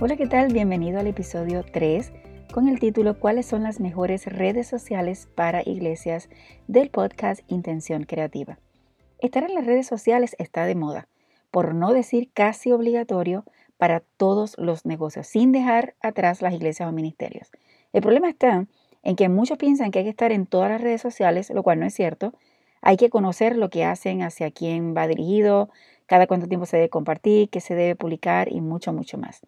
Hola, ¿qué tal? Bienvenido al episodio 3 con el título ¿Cuáles son las mejores redes sociales para iglesias del podcast Intención Creativa? Estar en las redes sociales está de moda, por no decir casi obligatorio para todos los negocios, sin dejar atrás las iglesias o ministerios. El problema está en que muchos piensan que hay que estar en todas las redes sociales, lo cual no es cierto. Hay que conocer lo que hacen, hacia quién va dirigido, cada cuánto tiempo se debe compartir, qué se debe publicar y mucho, mucho más.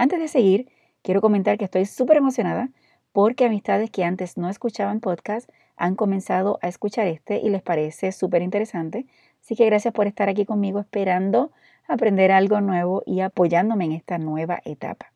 Antes de seguir, quiero comentar que estoy súper emocionada porque amistades que antes no escuchaban podcast han comenzado a escuchar este y les parece súper interesante. Así que gracias por estar aquí conmigo esperando aprender algo nuevo y apoyándome en esta nueva etapa.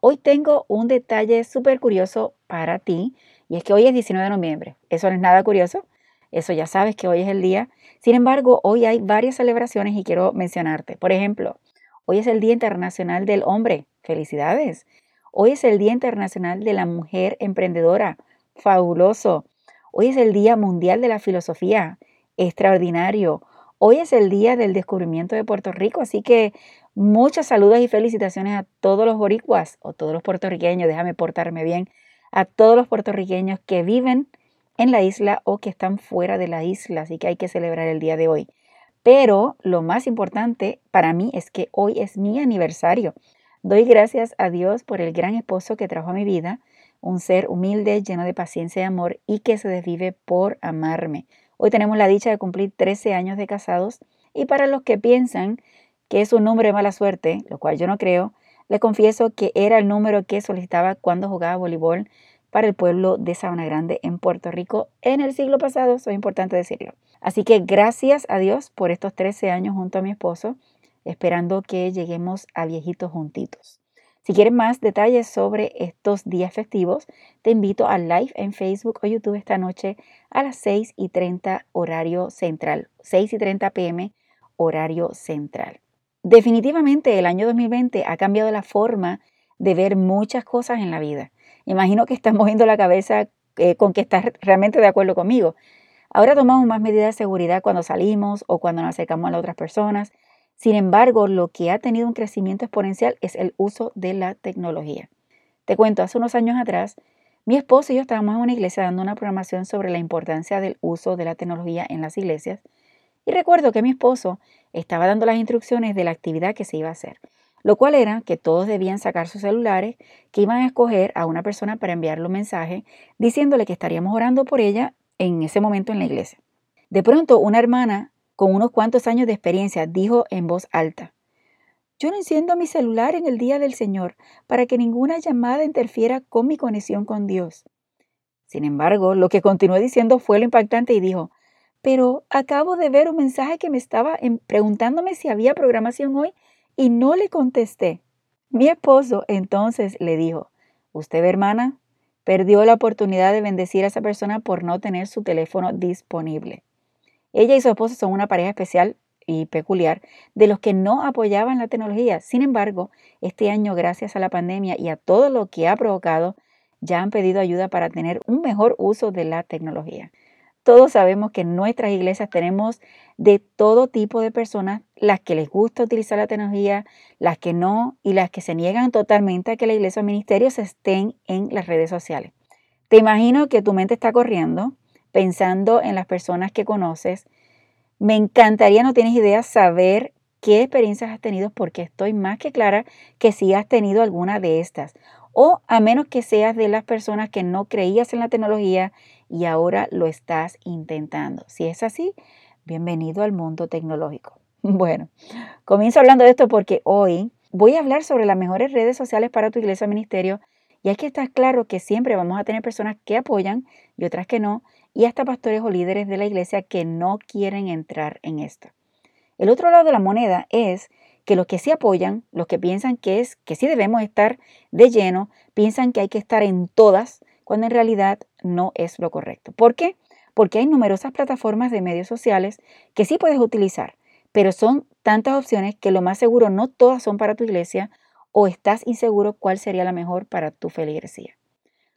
Hoy tengo un detalle súper curioso para ti y es que hoy es 19 de noviembre. Eso no es nada curioso, eso ya sabes que hoy es el día. Sin embargo, hoy hay varias celebraciones y quiero mencionarte. Por ejemplo, hoy es el Día Internacional del Hombre. Felicidades. Hoy es el Día Internacional de la Mujer Emprendedora. Fabuloso. Hoy es el Día Mundial de la Filosofía. Extraordinario. Hoy es el Día del Descubrimiento de Puerto Rico, así que muchas saludos y felicitaciones a todos los boricuas o todos los puertorriqueños, déjame portarme bien, a todos los puertorriqueños que viven en la isla o que están fuera de la isla, así que hay que celebrar el día de hoy. Pero lo más importante para mí es que hoy es mi aniversario. Doy gracias a Dios por el gran esposo que trajo a mi vida, un ser humilde, lleno de paciencia y amor y que se desvive por amarme. Hoy tenemos la dicha de cumplir 13 años de casados y para los que piensan que es un número de mala suerte, lo cual yo no creo, les confieso que era el número que solicitaba cuando jugaba voleibol para el pueblo de Sabana Grande en Puerto Rico en el siglo pasado, eso es importante decirlo. Así que gracias a Dios por estos 13 años junto a mi esposo esperando que lleguemos a viejitos juntitos. Si quieres más detalles sobre estos días festivos, te invito al live en Facebook o YouTube esta noche a las 6 y 30 horario central, 6 y 30 pm horario central. Definitivamente el año 2020 ha cambiado la forma de ver muchas cosas en la vida. Imagino que estás moviendo la cabeza eh, con que estás realmente de acuerdo conmigo. Ahora tomamos más medidas de seguridad cuando salimos o cuando nos acercamos a las otras personas sin embargo, lo que ha tenido un crecimiento exponencial es el uso de la tecnología. Te cuento, hace unos años atrás, mi esposo y yo estábamos en una iglesia dando una programación sobre la importancia del uso de la tecnología en las iglesias y recuerdo que mi esposo estaba dando las instrucciones de la actividad que se iba a hacer, lo cual era que todos debían sacar sus celulares, que iban a escoger a una persona para enviarle un mensaje diciéndole que estaríamos orando por ella en ese momento en la iglesia. De pronto, una hermana con unos cuantos años de experiencia, dijo en voz alta, yo no enciendo mi celular en el día del Señor para que ninguna llamada interfiera con mi conexión con Dios. Sin embargo, lo que continuó diciendo fue lo impactante y dijo, pero acabo de ver un mensaje que me estaba preguntándome si había programación hoy y no le contesté. Mi esposo entonces le dijo, usted, hermana, perdió la oportunidad de bendecir a esa persona por no tener su teléfono disponible. Ella y su esposo son una pareja especial y peculiar de los que no apoyaban la tecnología. Sin embargo, este año, gracias a la pandemia y a todo lo que ha provocado, ya han pedido ayuda para tener un mejor uso de la tecnología. Todos sabemos que en nuestras iglesias tenemos de todo tipo de personas, las que les gusta utilizar la tecnología, las que no y las que se niegan totalmente a que la iglesia o ministerios estén en las redes sociales. Te imagino que tu mente está corriendo pensando en las personas que conoces. Me encantaría, no tienes idea, saber qué experiencias has tenido porque estoy más que clara que si has tenido alguna de estas. O a menos que seas de las personas que no creías en la tecnología y ahora lo estás intentando. Si es así, bienvenido al mundo tecnológico. Bueno, comienzo hablando de esto porque hoy voy a hablar sobre las mejores redes sociales para tu iglesia o ministerio y hay que estar claro que siempre vamos a tener personas que apoyan y otras que no, y hasta pastores o líderes de la iglesia que no quieren entrar en esto. El otro lado de la moneda es que los que sí apoyan, los que piensan que es que sí debemos estar de lleno, piensan que hay que estar en todas, cuando en realidad no es lo correcto. ¿Por qué? Porque hay numerosas plataformas de medios sociales que sí puedes utilizar, pero son tantas opciones que lo más seguro no todas son para tu iglesia o estás inseguro cuál sería la mejor para tu feligresía.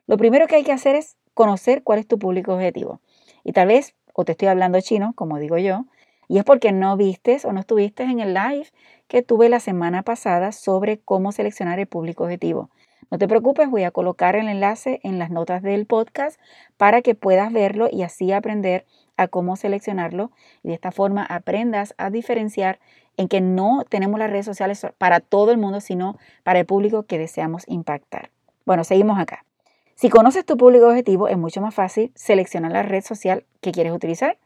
Lo primero que hay que hacer es conocer cuál es tu público objetivo. Y tal vez, o te estoy hablando chino, como digo yo, y es porque no vistes o no estuviste en el live que tuve la semana pasada sobre cómo seleccionar el público objetivo. No te preocupes, voy a colocar el enlace en las notas del podcast para que puedas verlo y así aprender a cómo seleccionarlo y de esta forma aprendas a diferenciar en que no tenemos las redes sociales para todo el mundo, sino para el público que deseamos impactar. Bueno, seguimos acá. Si conoces tu público objetivo, es mucho más fácil seleccionar la red social que quieres utilizar,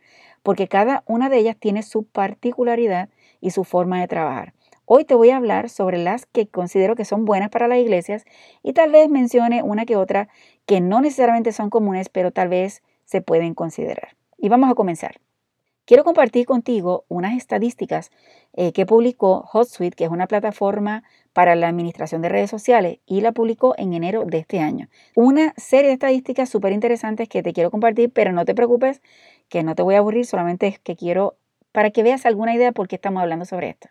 porque cada una de ellas tiene su particularidad y su forma de trabajar. Hoy te voy a hablar sobre las que considero que son buenas para las iglesias y tal vez mencione una que otra que no necesariamente son comunes, pero tal vez se pueden considerar. Y vamos a comenzar. Quiero compartir contigo unas estadísticas eh, que publicó HotSuite, que es una plataforma para la administración de redes sociales, y la publicó en enero de este año. Una serie de estadísticas súper interesantes que te quiero compartir, pero no te preocupes, que no te voy a aburrir, solamente es que quiero para que veas alguna idea por qué estamos hablando sobre esto.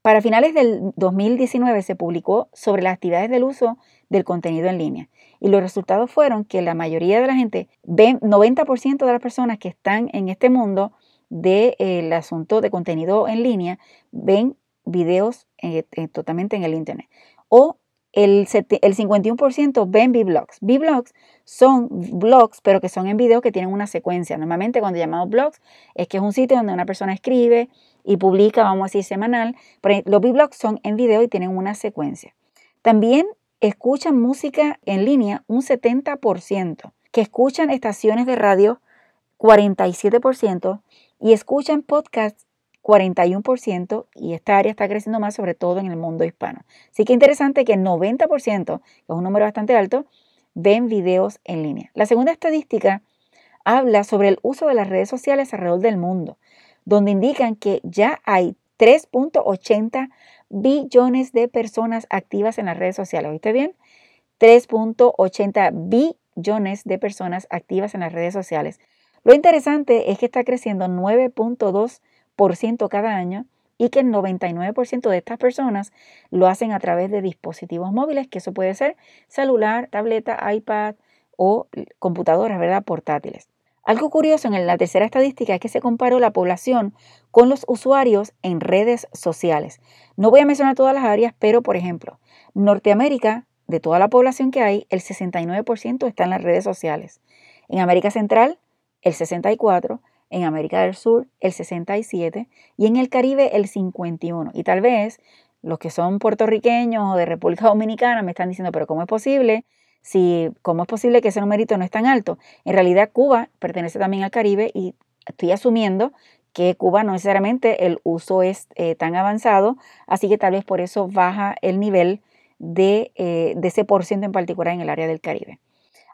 Para finales del 2019 se publicó sobre las actividades del uso del contenido en línea y los resultados fueron que la mayoría de la gente, 90% de las personas que están en este mundo, del asunto de contenido en línea ven videos eh, eh, totalmente en el Internet. O el, el 51% ven B-blogs. B-blogs son blogs, pero que son en video que tienen una secuencia. Normalmente cuando llamamos blogs es que es un sitio donde una persona escribe y publica, vamos a decir, semanal. Pero los B-blogs son en video y tienen una secuencia. También escuchan música en línea un 70%, que escuchan estaciones de radio 47%, y escuchan podcasts 41% y esta área está creciendo más sobre todo en el mundo hispano. Así que interesante que el 90%, que es un número bastante alto, ven videos en línea. La segunda estadística habla sobre el uso de las redes sociales alrededor del mundo, donde indican que ya hay 3.80 billones de personas activas en las redes sociales. ¿Oíste bien? 3.80 billones de personas activas en las redes sociales. Lo interesante es que está creciendo 9.2% cada año y que el 99% de estas personas lo hacen a través de dispositivos móviles, que eso puede ser celular, tableta, iPad o computadoras, ¿verdad? Portátiles. Algo curioso en la tercera estadística es que se comparó la población con los usuarios en redes sociales. No voy a mencionar todas las áreas, pero por ejemplo, Norteamérica, de toda la población que hay, el 69% está en las redes sociales. En América Central, el 64, en América del Sur el 67 y en el Caribe el 51. Y tal vez los que son puertorriqueños o de República Dominicana me están diciendo, pero ¿cómo es posible? Si, ¿Cómo es posible que ese numerito no es tan alto? En realidad Cuba pertenece también al Caribe y estoy asumiendo que Cuba no necesariamente el uso es eh, tan avanzado, así que tal vez por eso baja el nivel de, eh, de ese por ciento en particular en el área del Caribe.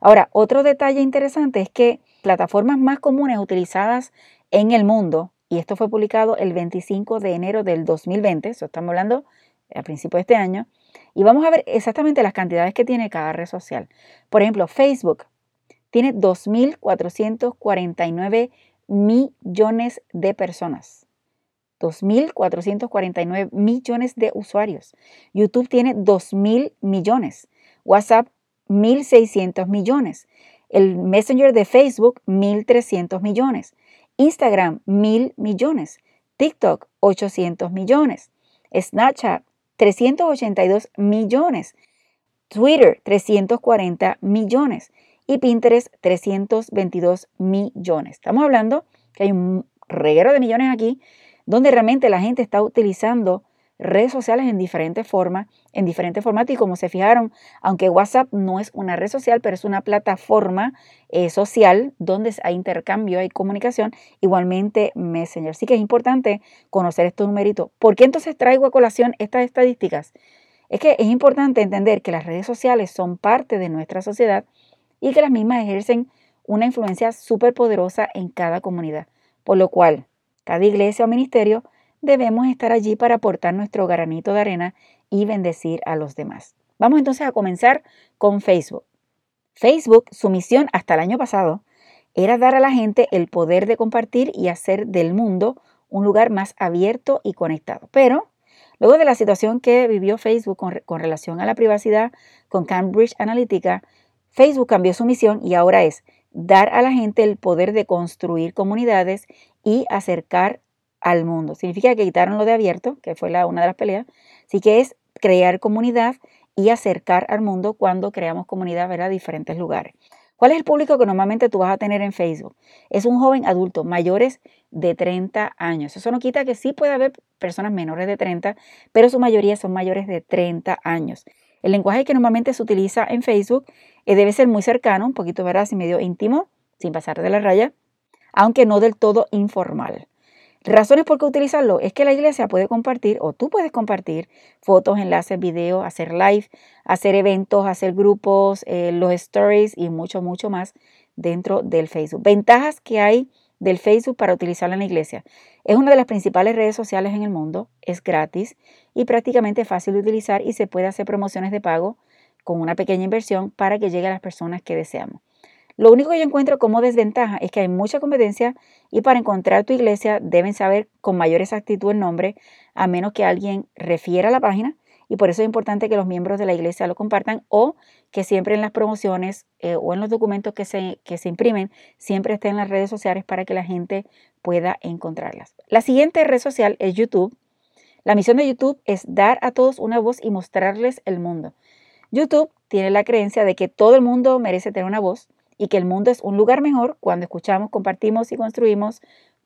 Ahora, otro detalle interesante es que plataformas más comunes utilizadas en el mundo, y esto fue publicado el 25 de enero del 2020, eso estamos hablando a principios de este año, y vamos a ver exactamente las cantidades que tiene cada red social. Por ejemplo, Facebook tiene 2.449 millones de personas. 2.449 millones de usuarios. YouTube tiene 2.000 millones. WhatsApp 1.600 millones. El Messenger de Facebook, 1.300 millones. Instagram, 1.000 millones. TikTok, 800 millones. Snapchat, 382 millones. Twitter, 340 millones. Y Pinterest, 322 millones. Estamos hablando que hay un reguero de millones aquí donde realmente la gente está utilizando redes sociales en diferentes formas, en diferentes formatos y como se fijaron, aunque WhatsApp no es una red social, pero es una plataforma eh, social donde hay intercambio, hay comunicación, igualmente Messenger. Así que es importante conocer estos numeritos. ¿Por qué entonces traigo a colación estas estadísticas? es que es importante entender que las redes sociales son parte de nuestra sociedad y que las mismas ejercen una influencia súper poderosa en cada comunidad, por lo cual cada iglesia o ministerio debemos estar allí para aportar nuestro granito de arena y bendecir a los demás. Vamos entonces a comenzar con Facebook. Facebook, su misión hasta el año pasado, era dar a la gente el poder de compartir y hacer del mundo un lugar más abierto y conectado. Pero luego de la situación que vivió Facebook con, relación a la privacidad con Cambridge Analytica, Facebook cambió su misión y ahora es dar a la gente el poder de construir comunidades y acercar al mundo. Significa que quitaron lo de abierto, que fue la, una de las peleas. Así que es crear comunidad y acercar al mundo cuando creamos comunidad a diferentes lugares. ¿Cuál es el público que normalmente tú vas a tener en Facebook? Es un joven adulto, mayores de 30 años. Eso no quita que sí puede haber personas menores de 30, pero su mayoría son mayores de 30 años. El lenguaje que normalmente se utiliza en Facebook eh, debe ser muy cercano, un poquito, ¿verdad? Así medio íntimo, sin pasar de la raya, aunque no del todo informal. Razones por qué utilizarlo es que la iglesia puede compartir o tú puedes compartir fotos, enlaces, videos, hacer live, hacer eventos, hacer grupos, eh, los stories y mucho, mucho más dentro del Facebook. Ventajas que hay del Facebook para utilizarlo en la iglesia. Es una de las principales redes sociales en el mundo, es gratis y prácticamente fácil de utilizar y se puede hacer promociones de pago con una pequeña inversión para que llegue a las personas que deseamos. Lo único que yo encuentro como desventaja es que hay mucha competencia y para encontrar tu iglesia deben saber con mayor exactitud el nombre, a menos que alguien refiera a la página. Y por eso es importante que los miembros de la iglesia lo compartan o que siempre en las promociones eh, o en los documentos que se, que se imprimen, siempre estén en las redes sociales para que la gente pueda encontrarlas. La siguiente red social es YouTube. La misión de YouTube es dar a todos una voz y mostrarles el mundo. YouTube tiene la creencia de que todo el mundo merece tener una voz y que el mundo es un lugar mejor cuando escuchamos, compartimos y construimos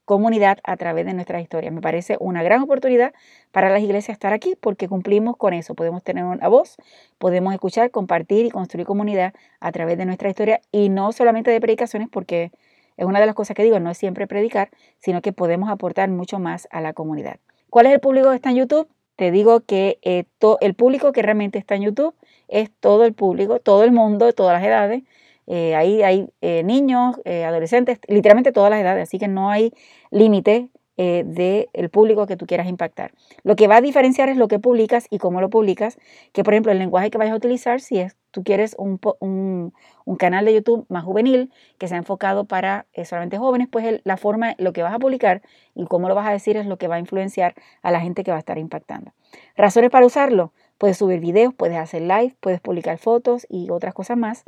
comunidad a través de nuestra historia. Me parece una gran oportunidad para las iglesias estar aquí porque cumplimos con eso. Podemos tener una voz, podemos escuchar, compartir y construir comunidad a través de nuestra historia y no solamente de predicaciones porque es una de las cosas que digo, no es siempre predicar, sino que podemos aportar mucho más a la comunidad. ¿Cuál es el público que está en YouTube? Te digo que eh, el público que realmente está en YouTube es todo el público, todo el mundo, todas las edades, eh, ahí hay eh, niños, eh, adolescentes, literalmente todas las edades, así que no hay límite del público que tú quieras impactar. Lo que va a diferenciar es lo que publicas y cómo lo publicas, que por ejemplo el lenguaje que vayas a utilizar, si es, tú quieres un, un, canal de YouTube más juvenil que sea enfocado para solamente jóvenes, pues la forma, lo que vas a publicar y cómo lo vas a decir es lo que va a influenciar a la gente que va a estar impactando. Razones para usarlo, puedes subir videos, puedes hacer live, puedes publicar fotos y otras cosas más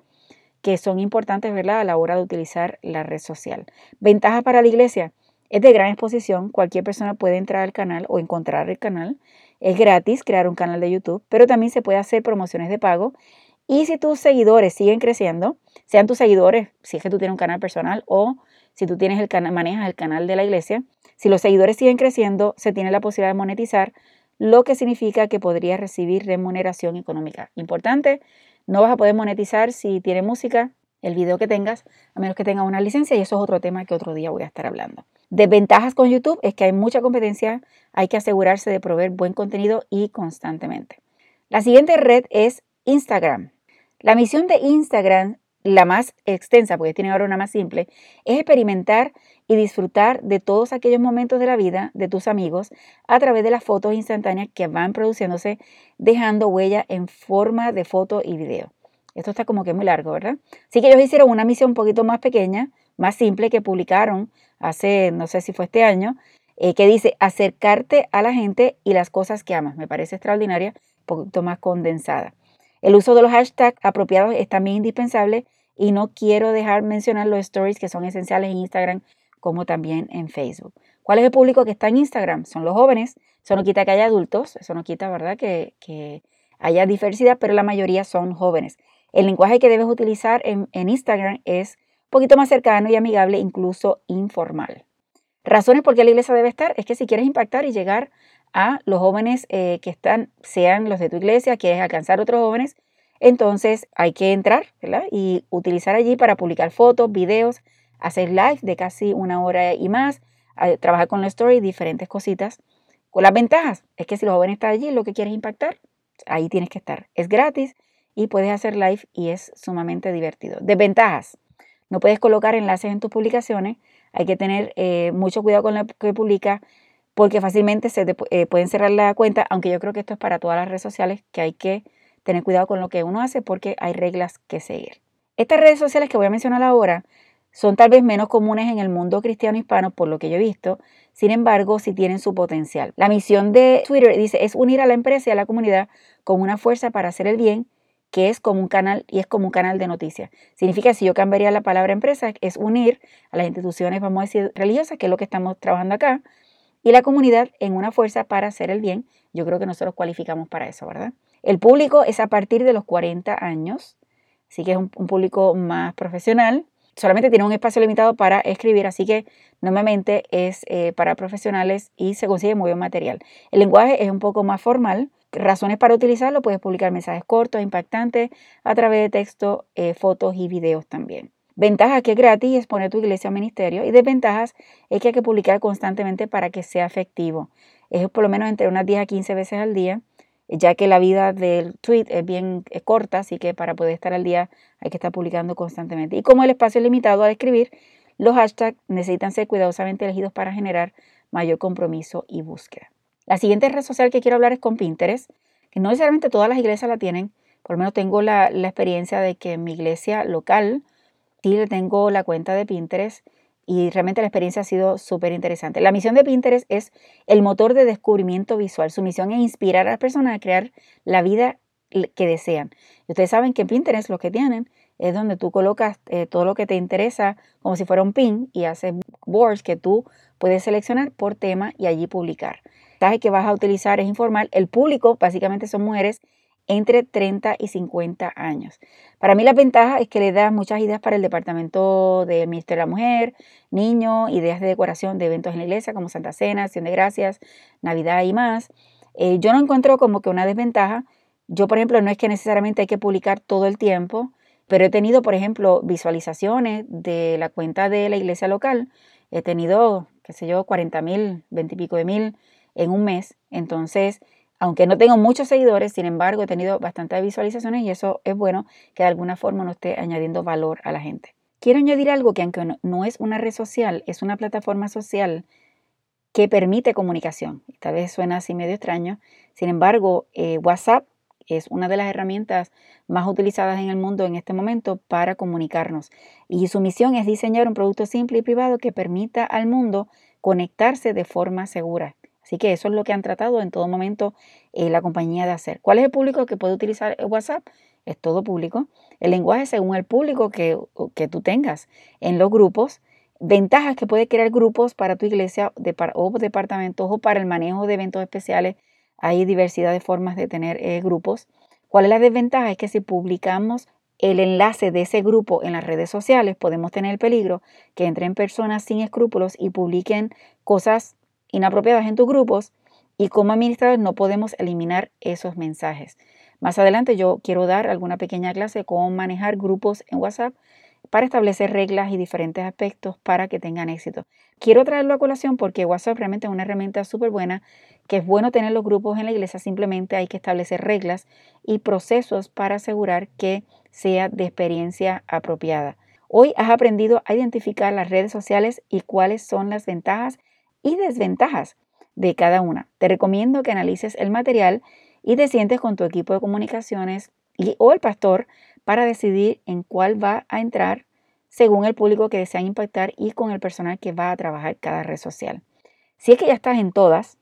que son importantes ¿verdad? a la hora de utilizar la red social. Ventaja para la iglesia. Es de gran exposición, cualquier persona puede entrar al canal o encontrar el canal. Es gratis crear un canal de YouTube, pero también se puede hacer promociones de pago. Y si tus seguidores siguen creciendo, sean tus seguidores, si es que tú tienes un canal personal o si tú tienes el canal, manejas el canal de la iglesia, si los seguidores siguen creciendo, se tiene la posibilidad de monetizar, lo que significa que podrías recibir remuneración económica. Importante, no vas a poder monetizar si tiene música, el video que tengas, a menos que tenga una licencia, y eso es otro tema que otro día voy a estar hablando. Desventajas con YouTube es que hay mucha competencia, hay que asegurarse de proveer buen contenido y constantemente. La siguiente red es Instagram. La misión de Instagram, la más extensa, porque tiene ahora una más simple, es experimentar y disfrutar de todos aquellos momentos de la vida de tus amigos a través de las fotos instantáneas que van produciéndose, dejando huella en forma de foto y video. Esto está como que muy largo, ¿verdad? Así que ellos hicieron una misión un poquito más pequeña, más simple, que publicaron hace, no sé si fue este año, eh, que dice acercarte a la gente y las cosas que amas. Me parece extraordinaria, un poquito más condensada. El uso de los hashtags apropiados es también indispensable y no quiero dejar mencionar los stories que son esenciales en Instagram como también en Facebook. ¿Cuál es el público que está en Instagram? Son los jóvenes. Eso no quita que haya adultos, eso no quita, ¿verdad?, que, haya diversidad, pero la mayoría son jóvenes. El lenguaje que debes utilizar en, Instagram es un poquito más cercano y amigable, incluso informal. Razones por qué la iglesia debe estar es que si quieres impactar y llegar a los jóvenes eh, que están, sean los de tu iglesia, quieres alcanzar otros jóvenes, entonces hay que entrar y utilizar allí para publicar fotos, videos, hacer live de casi una hora y más, trabajar con la story, diferentes cositas. Con las ventajas es que si los jóvenes están allí, lo que quieres impactar, ahí tienes que estar. Es gratis y puedes hacer live y es sumamente divertido. Desventajas. No puedes colocar enlaces en tus publicaciones. Hay que tener eh, mucho cuidado con lo que publica porque fácilmente se eh, pueden cerrar la cuenta, aunque yo creo que esto es para todas las redes sociales, que hay que tener cuidado con lo que uno hace porque hay reglas que seguir. Estas redes sociales que voy a mencionar ahora son tal vez menos comunes en el mundo cristiano hispano, por lo que yo he visto, sin embargo, sí tienen su potencial. La misión de Twitter dice es unir a la empresa y a la comunidad con una fuerza para hacer el bien, que es como un canal y es como un canal de noticias. Significa, si yo cambiaría la palabra empresa, es unir a las instituciones, vamos a decir, religiosas, que es lo que estamos trabajando acá, y la comunidad en una fuerza para hacer el bien. Yo creo que nosotros cualificamos para eso, ¿verdad? El público es a partir de los 40 años, así que es un, público más profesional solamente tiene un espacio limitado para escribir, así que normalmente es eh, para profesionales y se consigue muy buen material. El lenguaje es un poco más formal. Razones para utilizarlo, puedes publicar mensajes cortos, impactantes, a través de texto, eh, fotos y videos también. Ventajas que es gratis es poner tu iglesia o ministerio y desventajas es que hay que publicar constantemente para que sea efectivo. Es por lo menos entre unas 10 a 15 veces al día ya que la vida del tweet es bien corta, así que para poder estar al día hay que estar publicando constantemente. Y como el espacio es limitado al escribir, los hashtags necesitan ser cuidadosamente elegidos para generar mayor compromiso y búsqueda. La siguiente red social que quiero hablar es con Pinterest, que no necesariamente todas las iglesias la tienen, por lo menos tengo la, experiencia de que mi iglesia local tengo la cuenta de Pinterest y realmente la experiencia ha sido súper interesante. La misión de Pinterest es el motor de descubrimiento visual. Su misión es inspirar a las personas a crear la vida que desean. Ustedes saben que Pinterest lo que tienen es donde tú colocas eh, todo lo que te interesa como si fuera un pin y haces boards que tú puedes seleccionar por tema y allí publicar. El mensaje que vas a utilizar es informal. El público básicamente son mujeres entre 30 y 50 años. Para mí la ventaja es que le da muchas ideas para el departamento del Ministerio de la Mujer, niño, ideas de decoración de eventos en la iglesia como Santa Cena, Acción de Gracias, Navidad y más. Eh, yo no encuentro como que una desventaja. Yo, por ejemplo, no es que necesariamente hay que publicar todo el tiempo, pero he tenido, por ejemplo, visualizaciones de la cuenta de la iglesia local. He tenido, qué sé yo, 40 mil, 20 y pico de mil en un mes. Entonces, aunque no tengo muchos seguidores, sin embargo, he tenido bastantes visualizaciones y eso es bueno que de alguna forma no esté añadiendo valor a la gente. Quiero añadir algo que aunque no es una red social, es una plataforma social que permite comunicación. Esta vez suena así medio extraño. Sin embargo, eh, WhatsApp es una de las herramientas más utilizadas en el mundo en este momento para comunicarnos. Y su misión es diseñar un producto simple y privado que permita al mundo conectarse de forma segura. Así que eso es lo que han tratado en todo momento eh, la compañía de hacer. ¿Cuál es el público que puede utilizar WhatsApp? Es todo público. El lenguaje según el público que, que tú tengas en los grupos. Ventajas que puede crear grupos para tu iglesia o departamentos o para el manejo de eventos especiales. Hay diversidad de formas de tener eh, grupos. ¿Cuál es la desventaja? Es que si publicamos el enlace de ese grupo en las redes sociales, podemos tener el peligro que entren personas sin escrúpulos y publiquen cosas inapropiadas en tus grupos y como administradores no podemos eliminar esos mensajes. Más adelante yo quiero dar alguna pequeña clase de cómo manejar grupos en WhatsApp para establecer reglas y diferentes aspectos para que tengan éxito. Quiero traerlo a colación porque WhatsApp realmente es una herramienta súper buena, que es bueno tener los grupos en la iglesia, simplemente hay que establecer reglas y procesos para asegurar que sea de experiencia apropiada. Hoy has aprendido a identificar las redes sociales y cuáles son las ventajas y desventajas de cada una. Te recomiendo que analices el material y te sientes con tu equipo de comunicaciones o el pastor para decidir en cuál va a entrar según el público que desean impactar y con el personal que va a trabajar cada red social. Si es que ya estás en todas,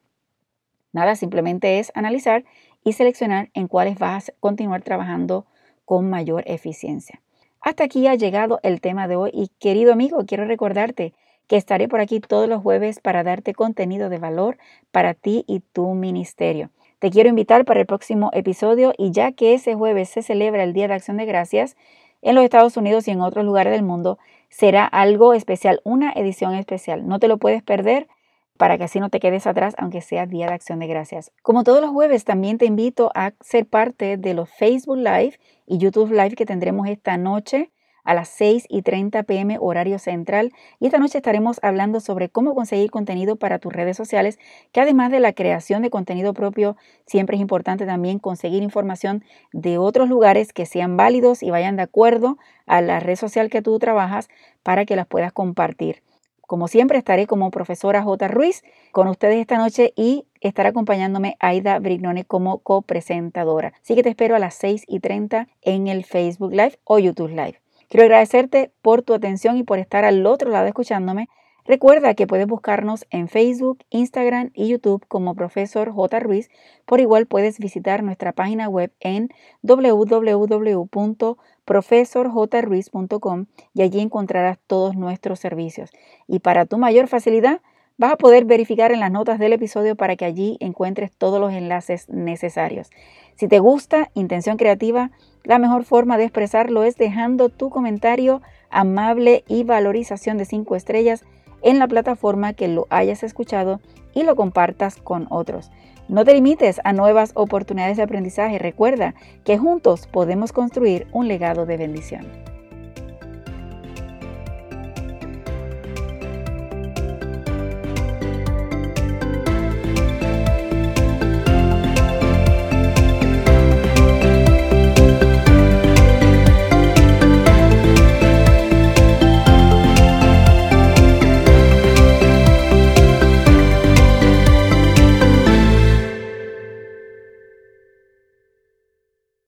nada, simplemente es analizar y seleccionar en cuáles vas a continuar trabajando con mayor eficiencia. Hasta aquí ha llegado el tema de hoy y querido amigo, quiero recordarte que estaré por aquí todos los jueves para darte contenido de valor para ti y tu ministerio. Te quiero invitar para el próximo episodio y ya que ese jueves se celebra el Día de Acción de Gracias en los Estados Unidos y en otros lugares del mundo, será algo especial, una edición especial. No te lo puedes perder para que así no te quedes atrás, aunque sea Día de Acción de Gracias. Como todos los jueves, también te invito a ser parte de los Facebook Live y YouTube Live que tendremos esta noche a las 6 y 30 pm horario central y esta noche estaremos hablando sobre cómo conseguir contenido para tus redes sociales, que además de la creación de contenido propio, siempre es importante también conseguir información de otros lugares que sean válidos y vayan de acuerdo a la red social que tú trabajas para que las puedas compartir. Como siempre, estaré como profesora J. Ruiz con ustedes esta noche y estará acompañándome Aida Brignone como copresentadora. Así que te espero a las 6 y 30 en el Facebook Live o YouTube Live. Quiero agradecerte por tu atención y por estar al otro lado escuchándome. Recuerda que puedes buscarnos en Facebook, Instagram y YouTube como Profesor J. Ruiz. Por igual puedes visitar nuestra página web en www.profesorjruiz.com y allí encontrarás todos nuestros servicios. Y para tu mayor facilidad, vas a poder verificar en las notas del episodio para que allí encuentres todos los enlaces necesarios. Si te gusta Intención Creativa, la mejor forma de expresarlo es dejando tu comentario amable y valorización de 5 estrellas en la plataforma que lo hayas escuchado y lo compartas con otros. No te limites a nuevas oportunidades de aprendizaje. Recuerda que juntos podemos construir un legado de bendición.